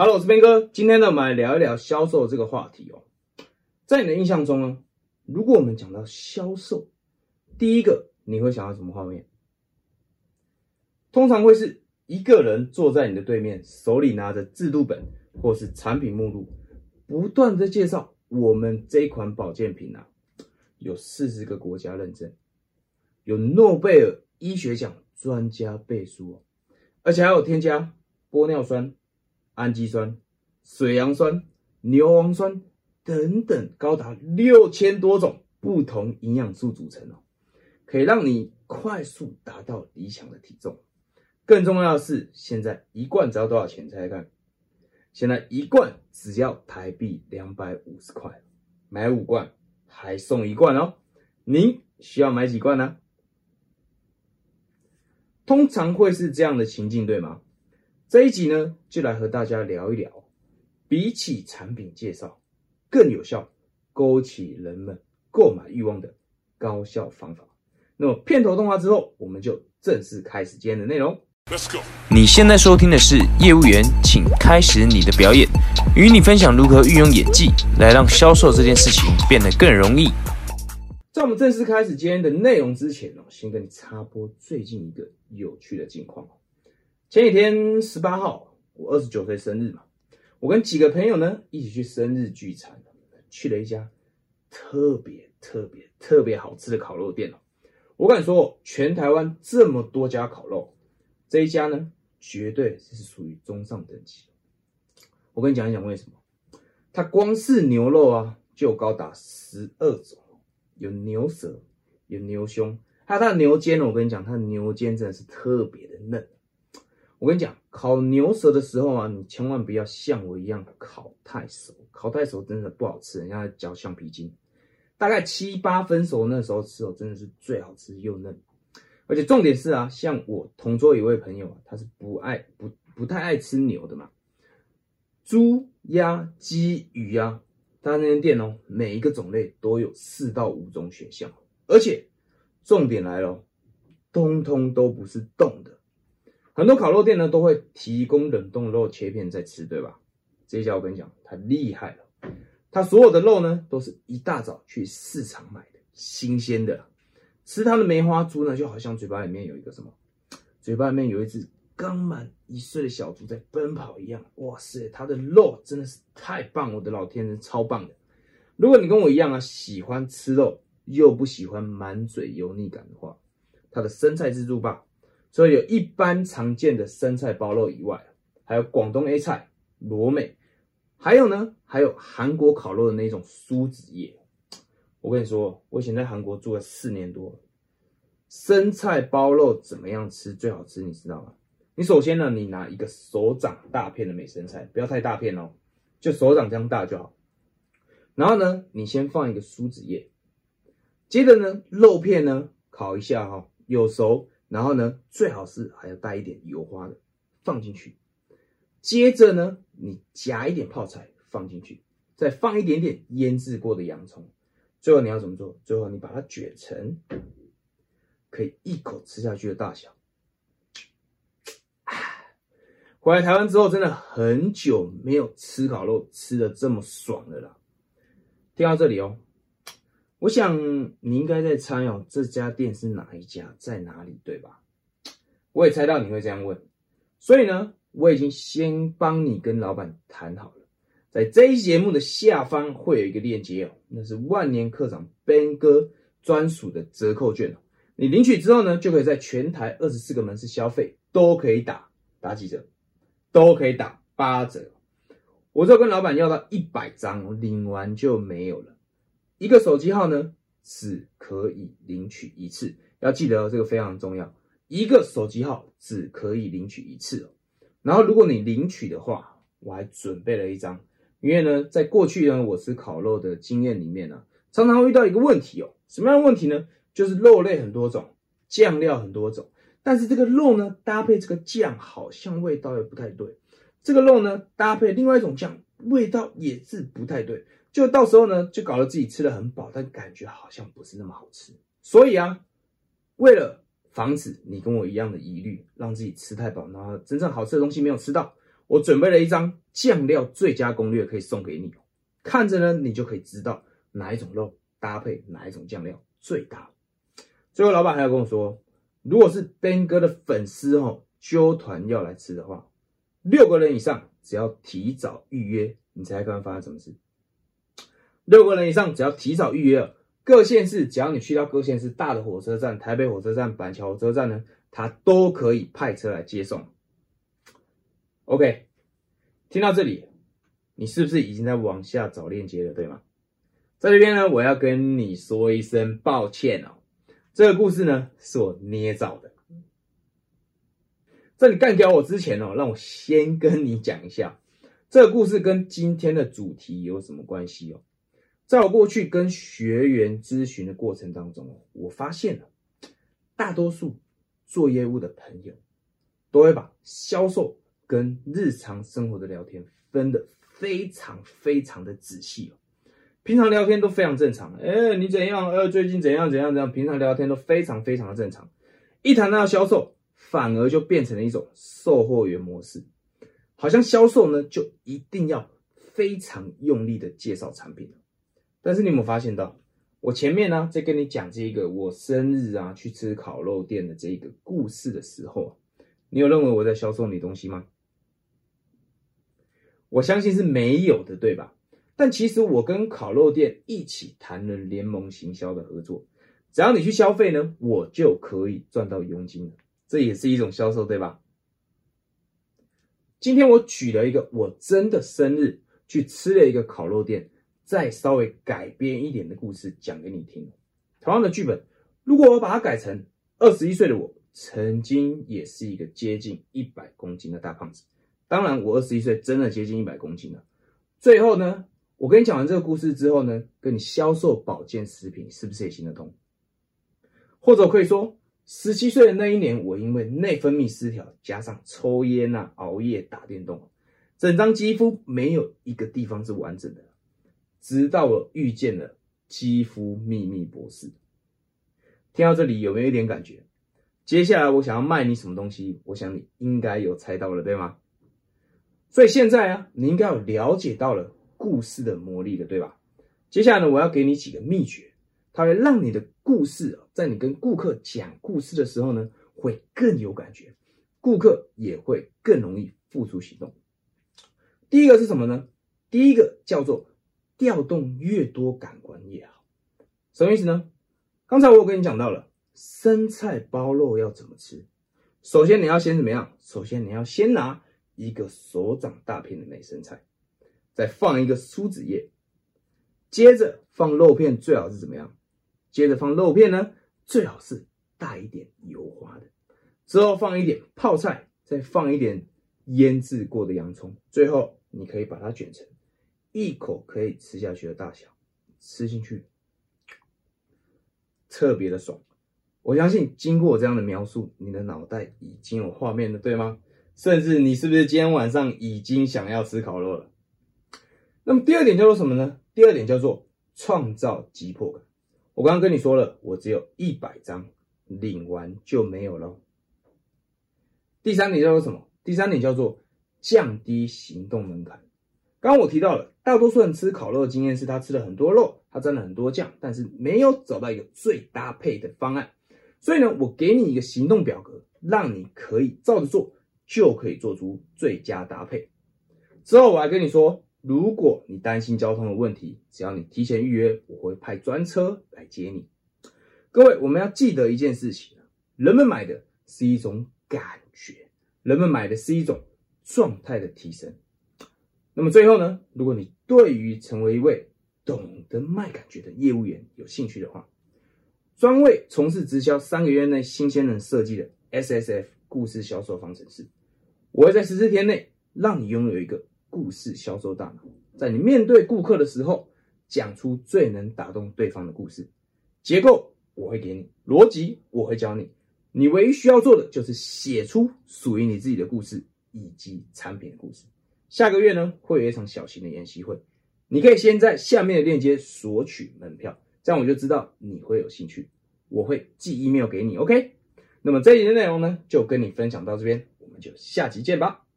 好我是边哥。今天呢，我们来聊一聊销售这个话题哦。在你的印象中呢，如果我们讲到销售，第一个你会想到什么画面？通常会是一个人坐在你的对面，手里拿着制度本或是产品目录，不断的介绍我们这一款保健品啊，有四十个国家认证，有诺贝尔医学奖专家背书哦，而且还有添加玻尿酸、氨基酸、水杨酸、牛磺酸等等高达六千多种不同营养素组成哦，可以让你快速达到理想的体重。更重要的是，现在一罐只要多少钱？猜猜看，现在一罐只要台币两百五十块，买五罐还送一罐哦。您需要买几罐呢？通常会是这样的情境，对吗？这一集呢，就来和大家聊一聊，比起产品介绍，更有效勾起人们购买欲望的高效方法。那么片头动画之后，我们就正式开始今天的内容。你现在收听的是业务员，请开始你的表演，与你分享如何运用演技来让销售这件事情变得更容易。在我们正式开始今天的内容之前哦，先跟你插播最近一个有趣的近况。前几天十八号，我二十九岁生日嘛，我跟几个朋友呢一起去生日聚餐，去了一家特别特别特别好吃的烤肉店哦。我敢说，全台湾这么多家烤肉。这一家呢，绝对是属于中上等级。我跟你讲一讲为什么，它光是牛肉啊，就高达十二种，有牛舌，有牛胸，还有它的牛肩呢。我跟你讲，它的牛肩真的是特别的嫩。我跟你讲，烤牛舌的时候啊，你千万不要像我一样烤太熟，烤太熟真的不好吃，人家嚼橡皮筋。大概七八分熟那时候吃哦，真的是最好吃又嫩。而且重点是啊，像我同桌一位朋友啊，他是不爱不不太爱吃牛的嘛，猪、鸭、鸡、鱼啊，他那间店哦，每一个种类都有四到五种选项，而且重点来了，通通都不是冻的。很多烤肉店呢都会提供冷冻肉切片在吃，对吧？这家我跟你讲，他厉害了，他所有的肉呢都是一大早去市场买的，新鲜的。吃它的梅花猪呢，就好像嘴巴里面有一个什么，嘴巴里面有一只刚满一岁的小猪在奔跑一样。哇塞，它的肉真的是太棒！我的老天，人超棒的。如果你跟我一样啊，喜欢吃肉又不喜欢满嘴油腻感的话，它的生菜自助吧，除了有一般常见的生菜包肉以外，还有广东 A 菜、罗美，还有呢，还有韩国烤肉的那种酥子叶。我跟你说，我以前在韩国住了四年多，生菜包肉怎么样吃最好吃？你知道吗？你首先呢，你拿一个手掌大片的美生菜，不要太大片哦，就手掌这样大就好。然后呢，你先放一个梳子叶，接着呢，肉片呢烤一下哈，有熟，然后呢，最好是还要带一点油花的放进去。接着呢，你夹一点泡菜放进去，再放一点点腌制过的洋葱。最后你要怎么做？最后你把它卷成可以一口吃下去的大小。回来台湾之后，真的很久没有吃烤肉吃的这么爽的啦。听到这里哦，我想你应该在猜哦，这家店是哪一家，在哪里，对吧？我也猜到你会这样问，所以呢，我已经先帮你跟老板谈好了。在这一节目的下方会有一个链接哦，那是万年课长 Ben 哥专属的折扣券哦。你领取之后呢，就可以在全台二十四个门市消费都可以打打几折，都可以打八折。我就跟老板要到一百张，领完就没有了。一个手机号呢，只可以领取一次，要记得这个非常重要。一个手机号只可以领取一次哦。然后如果你领取的话，我还准备了一张。因为呢，在过去呢，我吃烤肉的经验里面呢，常常会遇到一个问题哦。什么样的问题呢？就是肉类很多种，酱料很多种，但是这个肉呢，搭配这个酱好像味道又不太对。这个肉呢，搭配另外一种酱，味道也是不太对。就到时候呢，就搞得自己吃的很饱，但感觉好像不是那么好吃。所以啊，为了防止你跟我一样的疑虑，让自己吃太饱，然后真正好吃的东西没有吃到。我准备了一张酱料最佳攻略，可以送给你。看着呢，你就可以知道哪一种肉搭配哪一种酱料最搭。最后，老板还要跟我说，如果是 Ben 哥的粉丝哦，揪团要来吃的话，六个人以上只要提早预约，你猜看发生什么事？六个人以上只要提早预约，各县市只要你去到各县市大的火车站，台北火车站、板桥火车站呢，他都可以派车来接送。OK，听到这里，你是不是已经在往下找链接了，对吗？在这边呢，我要跟你说一声抱歉哦，这个故事呢是我捏造的。在你干掉我之前哦，让我先跟你讲一下，这个故事跟今天的主题有什么关系哦？在我过去跟学员咨询的过程当中我发现了大多数做业务的朋友都会把销售。跟日常生活的聊天分的非常非常的仔细哦，平常聊天都非常正常，哎，你怎样？呃，最近怎样怎样怎样？平常聊天都非常非常的正常，一谈到销售，反而就变成了一种售货员模式，好像销售呢就一定要非常用力的介绍产品。但是你有没有发现到，我前面呢在跟你讲这个我生日啊去吃烤肉店的这个故事的时候，你有认为我在销售你东西吗？我相信是没有的，对吧？但其实我跟烤肉店一起谈了联盟行销的合作，只要你去消费呢，我就可以赚到佣金了，这也是一种销售，对吧？今天我举了一个我真的生日去吃了一个烤肉店，再稍微改编一点的故事讲给你听。同样的剧本，如果我把它改成二十一岁的我曾经也是一个接近一百公斤的大胖子。当然，我二十一岁真的接近一百公斤了。最后呢，我跟你讲完这个故事之后呢，跟你销售保健食品是不是也行得通？或者可以说，十七岁的那一年，我因为内分泌失调，加上抽烟啊、熬夜、打电动，整张肌肤没有一个地方是完整的。直到我遇见了肌肤秘密博士。听到这里有没有一点感觉？接下来我想要卖你什么东西？我想你应该有猜到了，对吗？所以现在啊，你应该有了解到了故事的魔力了，对吧？接下来呢，我要给你几个秘诀，它会让你的故事在你跟顾客讲故事的时候呢，会更有感觉，顾客也会更容易付出行动。第一个是什么呢？第一个叫做调动越多感官越好。什么意思呢？刚才我有跟你讲到了生菜包肉要怎么吃，首先你要先怎么样？首先你要先拿。一个手掌大片的美生菜，再放一个苏子叶，接着放肉片，最好是怎么样？接着放肉片呢，最好是带一点油花的。之后放一点泡菜，再放一点腌制过的洋葱，最后你可以把它卷成一口可以吃下去的大小，吃进去特别的爽。我相信经过我这样的描述，你的脑袋已经有画面了，对吗？甚至你是不是今天晚上已经想要吃烤肉了？那么第二点叫做什么呢？第二点叫做创造急迫感。我刚刚跟你说了，我只有一百张，领完就没有了。第三点叫做什么？第三点叫做降低行动门槛。刚我提到了，大多数人吃烤肉的经验是他吃了很多肉，他沾了很多酱，但是没有找到一个最搭配的方案。所以呢，我给你一个行动表格，让你可以照着做。就可以做出最佳搭配。之后我还跟你说，如果你担心交通的问题，只要你提前预约，我会派专车来接你。各位，我们要记得一件事情人们买的是一种感觉，人们买的是一种状态的提升。那么最后呢，如果你对于成为一位懂得卖感觉的业务员有兴趣的话，专为从事直销三个月内新鲜人设计的 S S F 故事销售方程式。我会在十四天内让你拥有一个故事销售大脑，在你面对顾客的时候，讲出最能打动对方的故事。结构我会给你，逻辑我会教你，你唯一需要做的就是写出属于你自己的故事以及产品的故事。下个月呢会有一场小型的研习会，你可以先在下面的链接索取门票，这样我就知道你会有兴趣，我会寄 email 给你。OK，那么这一集的内容呢就跟你分享到这边。我们就下集见吧。